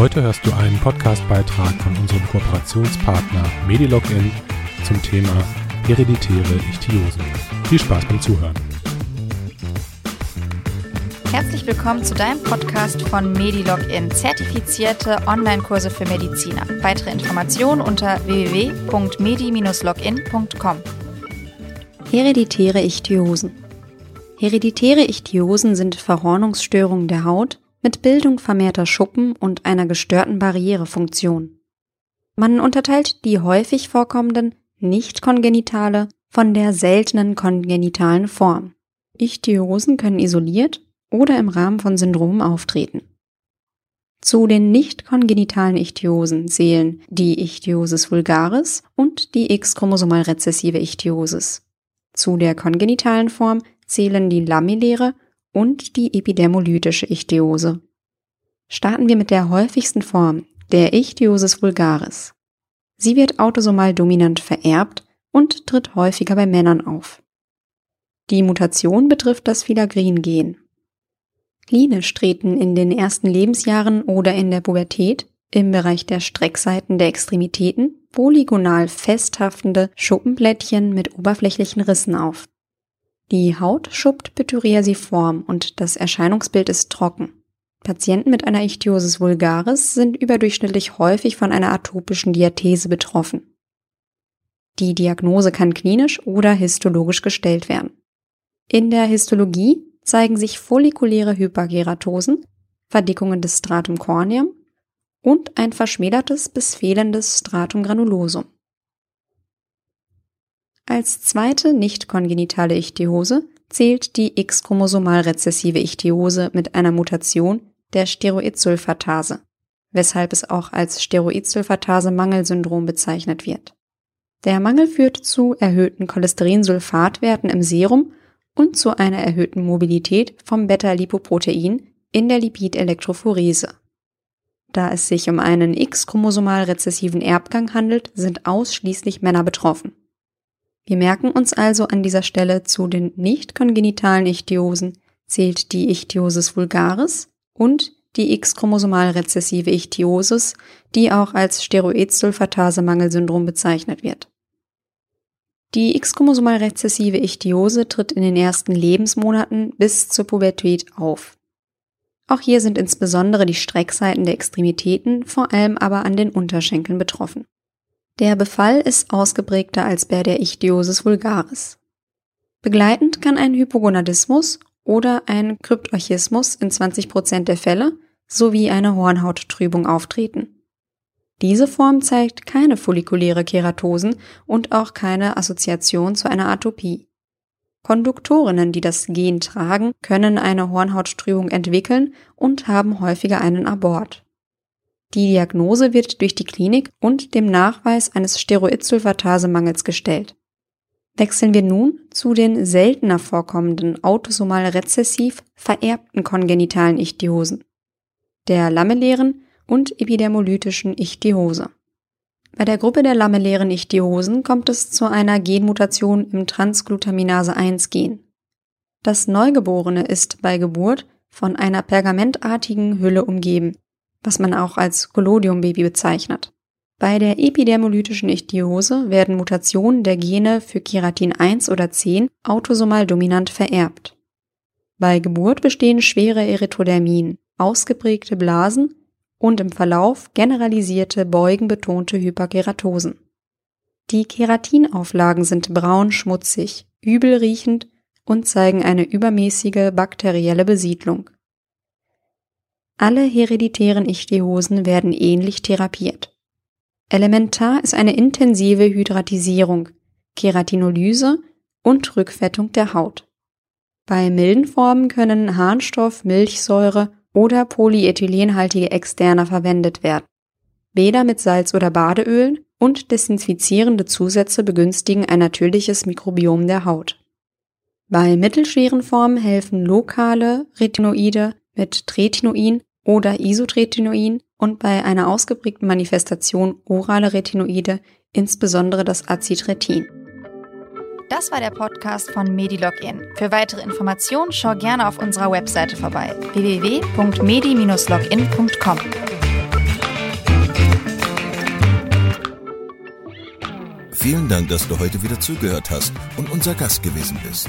Heute hörst du einen Podcast-Beitrag von unserem Kooperationspartner MediLogin zum Thema hereditäre Ichthyosen. Viel Spaß beim Zuhören. Herzlich willkommen zu deinem Podcast von MediLogin, zertifizierte Online-Kurse für Mediziner. Weitere Informationen unter www.medi-login.com. Hereditäre Ichthyosen. Hereditäre Ichthyosen sind Verhornungsstörungen der Haut mit Bildung vermehrter Schuppen und einer gestörten Barrierefunktion. Man unterteilt die häufig vorkommenden nicht kongenitale von der seltenen kongenitalen Form. Ichthyosen können isoliert oder im Rahmen von Syndromen auftreten. Zu den nicht kongenitalen Ichthyosen zählen die Ichthyosis vulgaris und die X-chromosomal rezessive Ichthyosis. Zu der kongenitalen Form zählen die lamelläre und die epidermolytische Ichthyose. Starten wir mit der häufigsten Form, der Ichthyosis vulgaris. Sie wird autosomal dominant vererbt und tritt häufiger bei Männern auf. Die Mutation betrifft das Filagrin-Gen. Klinisch treten in den ersten Lebensjahren oder in der Pubertät im Bereich der Streckseiten der Extremitäten polygonal festhaftende Schuppenblättchen mit oberflächlichen Rissen auf. Die Haut schuppt pythireasiform und das Erscheinungsbild ist trocken. Patienten mit einer Ichthyosis vulgaris sind überdurchschnittlich häufig von einer atopischen Diathese betroffen. Die Diagnose kann klinisch oder histologisch gestellt werden. In der Histologie zeigen sich follikuläre Hyperkeratosen, Verdickungen des Stratum corneum und ein verschmälertes bis fehlendes Stratum granulosum. Als zweite nicht kongenitale Ichthyose zählt die X-chromosomal rezessive Ichthyose mit einer Mutation der Steroidsulfatase, weshalb es auch als Steroidsulfatase-Mangelsyndrom bezeichnet wird. Der Mangel führt zu erhöhten Cholesterinsulfatwerten im Serum und zu einer erhöhten Mobilität vom Beta-Lipoprotein in der Lipidelektrophorese. Da es sich um einen X-chromosomal rezessiven Erbgang handelt, sind ausschließlich Männer betroffen. Wir merken uns also an dieser Stelle zu den nicht kongenitalen Ichthyosen zählt die Ichthyosis vulgaris und die X-chromosomal rezessive Ichthyosis, die auch als Steroidsulfatase-Mangelsyndrom bezeichnet wird. Die X-chromosomal rezessive Ichthyose tritt in den ersten Lebensmonaten bis zur Pubertät auf. Auch hier sind insbesondere die Streckseiten der Extremitäten, vor allem aber an den Unterschenkeln betroffen. Der Befall ist ausgeprägter als bei der Ichthyosis vulgaris. Begleitend kann ein Hypogonadismus oder ein Kryptorchismus in 20% der Fälle sowie eine Hornhauttrübung auftreten. Diese Form zeigt keine follikuläre Keratosen und auch keine Assoziation zu einer Atopie. Konduktorinnen, die das Gen tragen, können eine Hornhauttrübung entwickeln und haben häufiger einen Abort. Die Diagnose wird durch die Klinik und dem Nachweis eines Steroidsulfatase-Mangels gestellt. Wechseln wir nun zu den seltener vorkommenden autosomal rezessiv vererbten kongenitalen Ichthyosen, der lamellären und epidermolytischen Ichthyose. Bei der Gruppe der lamellären Ichthyosen kommt es zu einer Genmutation im Transglutaminase-1-Gen. Das Neugeborene ist bei Geburt von einer pergamentartigen Hülle umgeben, was man auch als Collodiumbaby bezeichnet. Bei der epidermolytischen Ichthyose werden Mutationen der Gene für Keratin 1 oder 10 autosomal dominant vererbt. Bei Geburt bestehen schwere Erythrodermien, ausgeprägte Blasen und im Verlauf generalisierte beugenbetonte Hyperkeratosen. Die Keratinauflagen sind braun schmutzig, übel riechend und zeigen eine übermäßige bakterielle Besiedlung. Alle hereditären Ichthyosen werden ähnlich therapiert. Elementar ist eine intensive Hydratisierung, Keratinolyse und Rückfettung der Haut. Bei milden Formen können Harnstoff, Milchsäure oder polyethylenhaltige Externer verwendet werden. Weder mit Salz oder Badeölen und desinfizierende Zusätze begünstigen ein natürliches Mikrobiom der Haut. Bei mittelschweren Formen helfen lokale Retinoide mit Tretinoin oder Isotretinoin und bei einer ausgeprägten Manifestation orale Retinoide insbesondere das Acitretin. Das war der Podcast von MediLogin. Für weitere Informationen schau gerne auf unserer Webseite vorbei www.medi-login.com. Vielen Dank, dass du heute wieder zugehört hast und unser Gast gewesen bist.